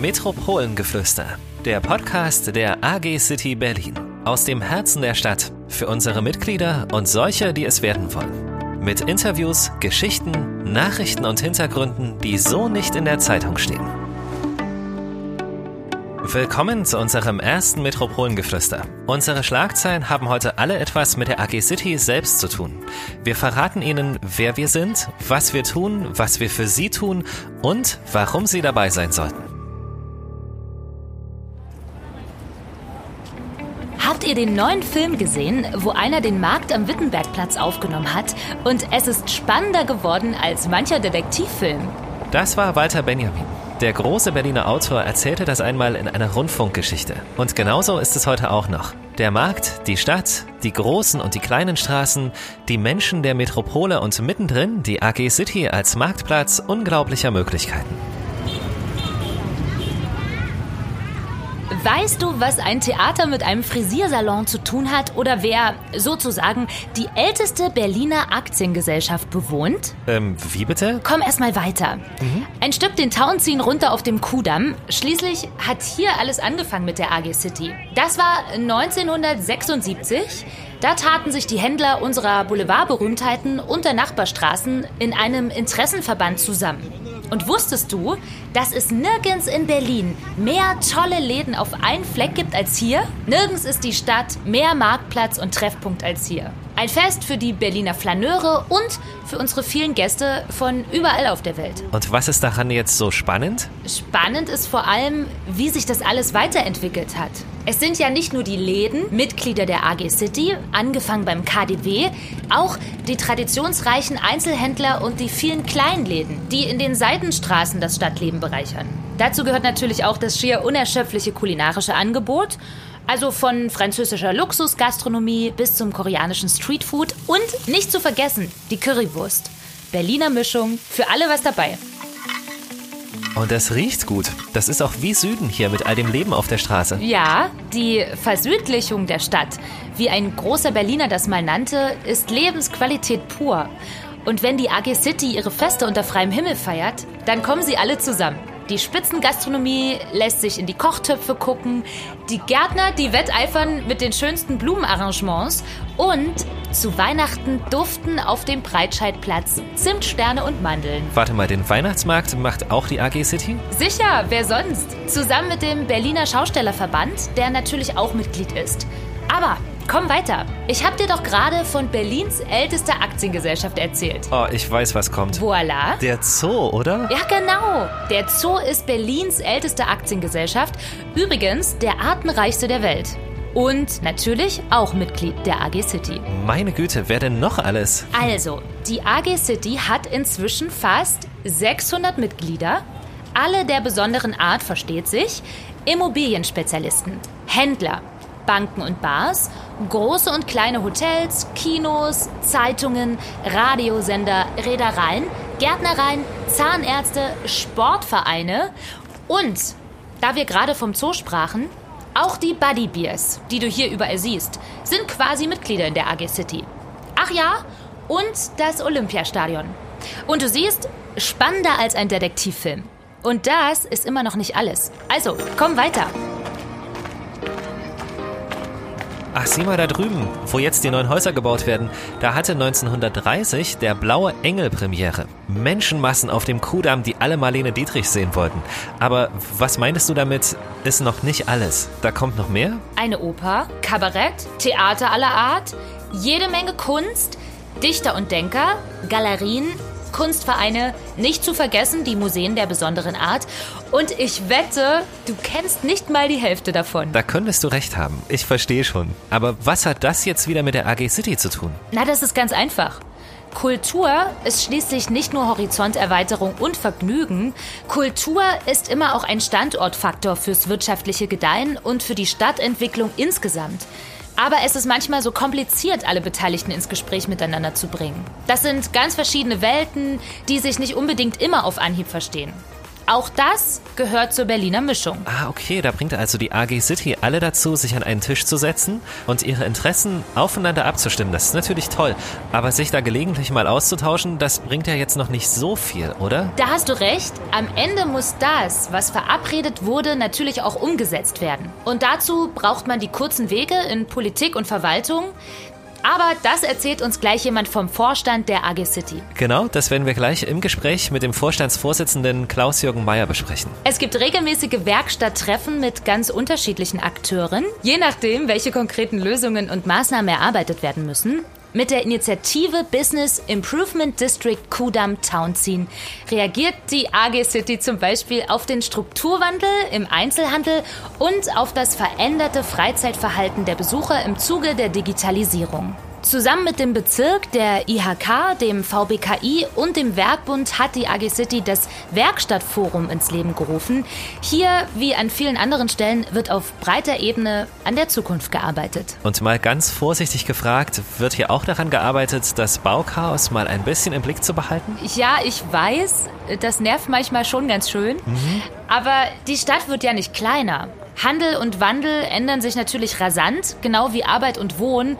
Metropolengeflüster, der Podcast der AG City Berlin. Aus dem Herzen der Stadt, für unsere Mitglieder und solche, die es werden wollen. Mit Interviews, Geschichten, Nachrichten und Hintergründen, die so nicht in der Zeitung stehen. Willkommen zu unserem ersten Metropolengeflüster. Unsere Schlagzeilen haben heute alle etwas mit der AG City selbst zu tun. Wir verraten Ihnen, wer wir sind, was wir tun, was wir für Sie tun und warum Sie dabei sein sollten. Ihr den neuen Film gesehen, wo einer den Markt am Wittenbergplatz aufgenommen hat und es ist spannender geworden als mancher Detektivfilm? Das war Walter Benjamin. Der große Berliner Autor erzählte das einmal in einer Rundfunkgeschichte. Und genauso ist es heute auch noch. Der Markt, die Stadt, die großen und die kleinen Straßen, die Menschen der Metropole und mittendrin die AG City als Marktplatz unglaublicher Möglichkeiten. Weißt du, was ein Theater mit einem Frisiersalon zu tun hat oder wer sozusagen die älteste Berliner Aktiengesellschaft bewohnt? Ähm, wie bitte? Komm erst mal weiter. Ein Stück den Town ziehen runter auf dem Kudamm. Schließlich hat hier alles angefangen mit der AG City. Das war 1976. Da taten sich die Händler unserer Boulevardberühmtheiten und der Nachbarstraßen in einem Interessenverband zusammen. Und wusstest du, dass es nirgends in Berlin mehr tolle Läden auf einen Fleck gibt als hier? Nirgends ist die Stadt mehr Marktplatz und Treffpunkt als hier. Ein Fest für die Berliner Flaneure und für unsere vielen Gäste von überall auf der Welt. Und was ist daran jetzt so spannend? Spannend ist vor allem, wie sich das alles weiterentwickelt hat. Es sind ja nicht nur die Läden, Mitglieder der AG City, angefangen beim KDW, auch die traditionsreichen Einzelhändler und die vielen Kleinläden, die in den Seitenstraßen das Stadtleben bereichern. Dazu gehört natürlich auch das schier unerschöpfliche kulinarische Angebot, also von französischer Luxusgastronomie bis zum koreanischen Streetfood und nicht zu vergessen die Currywurst. Berliner Mischung, für alle was dabei. Und es riecht gut. Das ist auch wie Süden hier mit all dem Leben auf der Straße. Ja, die Versüdlichung der Stadt, wie ein großer Berliner das mal nannte, ist Lebensqualität pur. Und wenn die AG City ihre Feste unter freiem Himmel feiert, dann kommen sie alle zusammen. Die Spitzengastronomie lässt sich in die Kochtöpfe gucken, die Gärtner, die wetteifern mit den schönsten Blumenarrangements und zu Weihnachten duften auf dem Breitscheidplatz Zimtsterne und Mandeln. Warte mal, den Weihnachtsmarkt macht auch die AG City? Sicher, wer sonst? Zusammen mit dem Berliner Schaustellerverband, der natürlich auch Mitglied ist. Aber komm weiter. Ich hab dir doch gerade von Berlins ältester Aktiengesellschaft erzählt. Oh, ich weiß, was kommt. Voila. Der Zoo, oder? Ja, genau. Der Zoo ist Berlins älteste Aktiengesellschaft. Übrigens der artenreichste der Welt. Und natürlich auch Mitglied der AG City. Meine Güte, wer denn noch alles? Also, die AG City hat inzwischen fast 600 Mitglieder. Alle der besonderen Art versteht sich. Immobilienspezialisten, Händler, Banken und Bars, große und kleine Hotels, Kinos, Zeitungen, Radiosender, Reedereien, Gärtnereien, Zahnärzte, Sportvereine und, da wir gerade vom Zoo sprachen, auch die Buddy Beers, die du hier überall siehst, sind quasi Mitglieder in der AG City. Ach ja, und das Olympiastadion. Und du siehst, spannender als ein Detektivfilm. Und das ist immer noch nicht alles. Also, komm weiter. Ach, sieh mal da drüben, wo jetzt die neuen Häuser gebaut werden. Da hatte 1930 der Blaue Engel Premiere. Menschenmassen auf dem Kudamm, die alle Marlene Dietrich sehen wollten. Aber was meintest du damit, ist noch nicht alles? Da kommt noch mehr? Eine Oper, Kabarett, Theater aller Art, jede Menge Kunst, Dichter und Denker, Galerien, Kunstvereine, nicht zu vergessen die Museen der besonderen Art. Und ich wette, du kennst nicht mal die Hälfte davon. Da könntest du recht haben. Ich verstehe schon. Aber was hat das jetzt wieder mit der AG City zu tun? Na, das ist ganz einfach. Kultur ist schließlich nicht nur Horizonterweiterung und Vergnügen. Kultur ist immer auch ein Standortfaktor fürs wirtschaftliche Gedeihen und für die Stadtentwicklung insgesamt. Aber es ist manchmal so kompliziert, alle Beteiligten ins Gespräch miteinander zu bringen. Das sind ganz verschiedene Welten, die sich nicht unbedingt immer auf Anhieb verstehen. Auch das gehört zur Berliner Mischung. Ah, okay, da bringt also die AG City alle dazu, sich an einen Tisch zu setzen und ihre Interessen aufeinander abzustimmen. Das ist natürlich toll. Aber sich da gelegentlich mal auszutauschen, das bringt ja jetzt noch nicht so viel, oder? Da hast du recht. Am Ende muss das, was verabredet wurde, natürlich auch umgesetzt werden. Und dazu braucht man die kurzen Wege in Politik und Verwaltung. Aber das erzählt uns gleich jemand vom Vorstand der AG City. Genau, das werden wir gleich im Gespräch mit dem Vorstandsvorsitzenden Klaus-Jürgen Mayer besprechen. Es gibt regelmäßige Werkstatttreffen mit ganz unterschiedlichen Akteuren, je nachdem, welche konkreten Lösungen und Maßnahmen erarbeitet werden müssen. Mit der Initiative Business Improvement District Kudam Townziehen reagiert die AG City zum Beispiel auf den Strukturwandel im Einzelhandel und auf das veränderte Freizeitverhalten der Besucher im Zuge der Digitalisierung. Zusammen mit dem Bezirk, der IHK, dem VBKI und dem Werkbund hat die AG City das Werkstattforum ins Leben gerufen. Hier, wie an vielen anderen Stellen, wird auf breiter Ebene an der Zukunft gearbeitet. Und mal ganz vorsichtig gefragt, wird hier auch daran gearbeitet, das Bauchaos mal ein bisschen im Blick zu behalten? Ja, ich weiß, das nervt manchmal schon ganz schön. Mhm. Aber die Stadt wird ja nicht kleiner. Handel und Wandel ändern sich natürlich rasant, genau wie Arbeit und Wohnen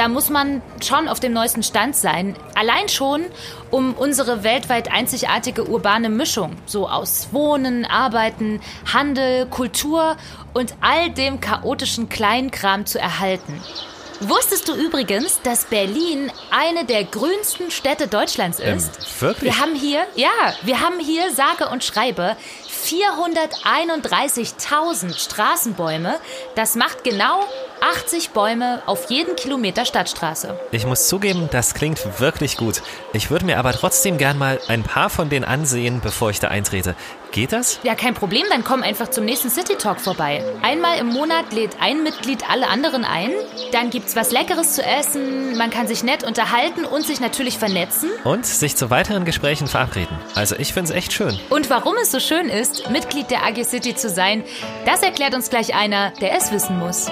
da muss man schon auf dem neuesten Stand sein. Allein schon, um unsere weltweit einzigartige urbane Mischung, so aus Wohnen, Arbeiten, Handel, Kultur und all dem chaotischen Kleinkram zu erhalten. Wusstest du übrigens, dass Berlin eine der grünsten Städte Deutschlands ähm, ist? Ähm, wirklich? Wir haben hier, ja, wir haben hier sage und schreibe 431.000 Straßenbäume. Das macht genau 80 Bäume auf jeden Kilometer Stadtstraße. Ich muss zugeben, das klingt wirklich gut. Ich würde mir aber trotzdem gern mal ein paar von denen ansehen, bevor ich da eintrete. Geht das? Ja, kein Problem, dann komm einfach zum nächsten City Talk vorbei. Einmal im Monat lädt ein Mitglied alle anderen ein. Dann gibt's was Leckeres zu essen, man kann sich nett unterhalten und sich natürlich vernetzen. Und sich zu weiteren Gesprächen verabreden. Also ich find's echt schön. Und warum es so schön ist, Mitglied der AG City zu sein, das erklärt uns gleich einer, der es wissen muss.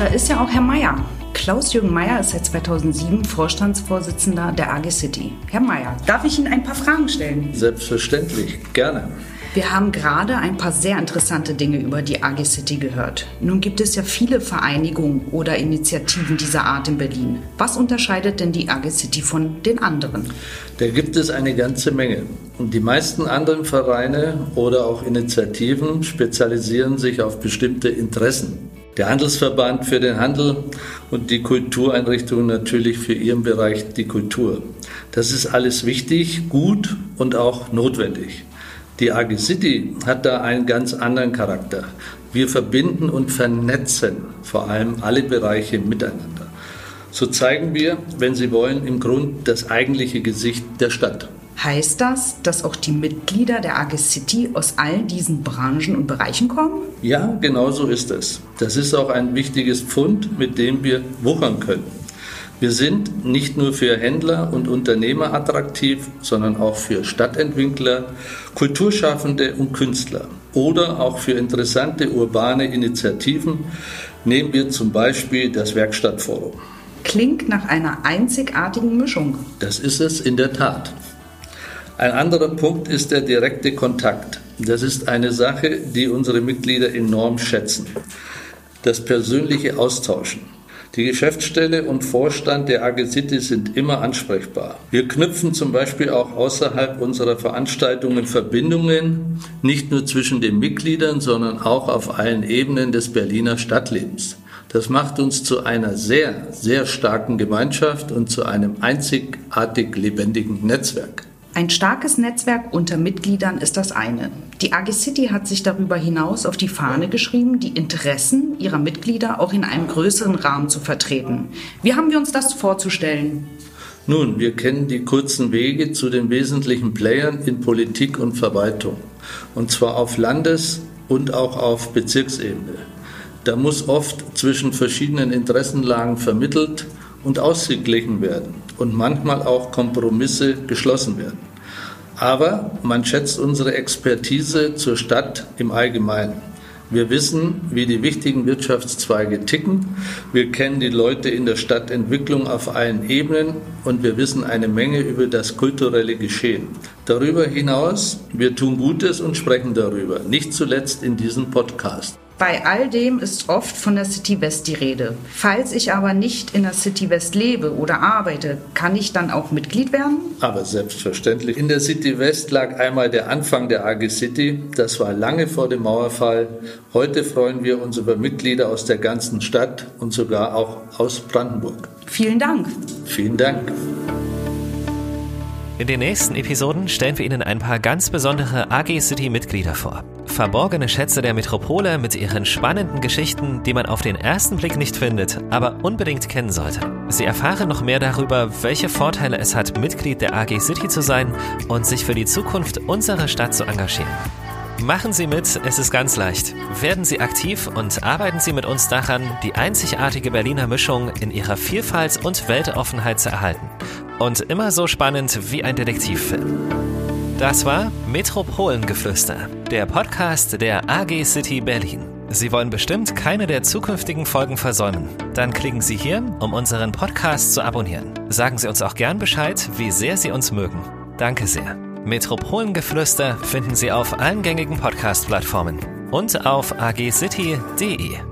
Da ist ja auch Herr Meier. Klaus-Jürgen Meyer ist seit 2007 Vorstandsvorsitzender der AG City. Herr Meyer, darf ich Ihnen ein paar Fragen stellen? Selbstverständlich, gerne. Wir haben gerade ein paar sehr interessante Dinge über die AG City gehört. Nun gibt es ja viele Vereinigungen oder Initiativen dieser Art in Berlin. Was unterscheidet denn die AG City von den anderen? Da gibt es eine ganze Menge. Und die meisten anderen Vereine oder auch Initiativen spezialisieren sich auf bestimmte Interessen der Handelsverband für den Handel und die Kultureinrichtungen natürlich für ihren Bereich die Kultur. Das ist alles wichtig, gut und auch notwendig. Die AG City hat da einen ganz anderen Charakter. Wir verbinden und vernetzen vor allem alle Bereiche miteinander. So zeigen wir, wenn Sie wollen, im Grund das eigentliche Gesicht der Stadt. Heißt das, dass auch die Mitglieder der AG City aus all diesen Branchen und Bereichen kommen? Ja, genau so ist es. Das ist auch ein wichtiges Pfund, mit dem wir wuchern können. Wir sind nicht nur für Händler und Unternehmer attraktiv, sondern auch für Stadtentwickler, Kulturschaffende und Künstler oder auch für interessante urbane Initiativen. Nehmen wir zum Beispiel das Werkstattforum. Klingt nach einer einzigartigen Mischung. Das ist es in der Tat. Ein anderer Punkt ist der direkte Kontakt. Das ist eine Sache, die unsere Mitglieder enorm schätzen. Das persönliche Austauschen. Die Geschäftsstelle und Vorstand der AG City sind immer ansprechbar. Wir knüpfen zum Beispiel auch außerhalb unserer Veranstaltungen Verbindungen, nicht nur zwischen den Mitgliedern, sondern auch auf allen Ebenen des Berliner Stadtlebens. Das macht uns zu einer sehr, sehr starken Gemeinschaft und zu einem einzigartig lebendigen Netzwerk. Ein starkes Netzwerk unter Mitgliedern ist das eine. Die AG City hat sich darüber hinaus auf die Fahne geschrieben, die Interessen ihrer Mitglieder auch in einem größeren Rahmen zu vertreten. Wie haben wir uns das vorzustellen? Nun, wir kennen die kurzen Wege zu den wesentlichen Playern in Politik und Verwaltung. Und zwar auf Landes- und auch auf Bezirksebene. Da muss oft zwischen verschiedenen Interessenlagen vermittelt und ausgeglichen werden und manchmal auch Kompromisse geschlossen werden. Aber man schätzt unsere Expertise zur Stadt im Allgemeinen. Wir wissen, wie die wichtigen Wirtschaftszweige ticken. Wir kennen die Leute in der Stadtentwicklung auf allen Ebenen und wir wissen eine Menge über das kulturelle Geschehen. Darüber hinaus, wir tun Gutes und sprechen darüber, nicht zuletzt in diesem Podcast. Bei all dem ist oft von der City West die Rede. Falls ich aber nicht in der City West lebe oder arbeite, kann ich dann auch Mitglied werden? Aber selbstverständlich. In der City West lag einmal der Anfang der AG City. Das war lange vor dem Mauerfall. Heute freuen wir uns über Mitglieder aus der ganzen Stadt und sogar auch aus Brandenburg. Vielen Dank. Vielen Dank. In den nächsten Episoden stellen wir Ihnen ein paar ganz besondere AG City Mitglieder vor. Verborgene Schätze der Metropole mit ihren spannenden Geschichten, die man auf den ersten Blick nicht findet, aber unbedingt kennen sollte. Sie erfahren noch mehr darüber, welche Vorteile es hat, Mitglied der AG City zu sein und sich für die Zukunft unserer Stadt zu engagieren. Machen Sie mit, es ist ganz leicht. Werden Sie aktiv und arbeiten Sie mit uns daran, die einzigartige Berliner Mischung in ihrer Vielfalt und Weltoffenheit zu erhalten. Und immer so spannend wie ein Detektivfilm. Das war Metropolengeflüster, der Podcast der AG City Berlin. Sie wollen bestimmt keine der zukünftigen Folgen versäumen. Dann klicken Sie hier, um unseren Podcast zu abonnieren. Sagen Sie uns auch gern Bescheid, wie sehr Sie uns mögen. Danke sehr. Metropolengeflüster finden Sie auf allen gängigen Podcast-Plattformen und auf agcity.de.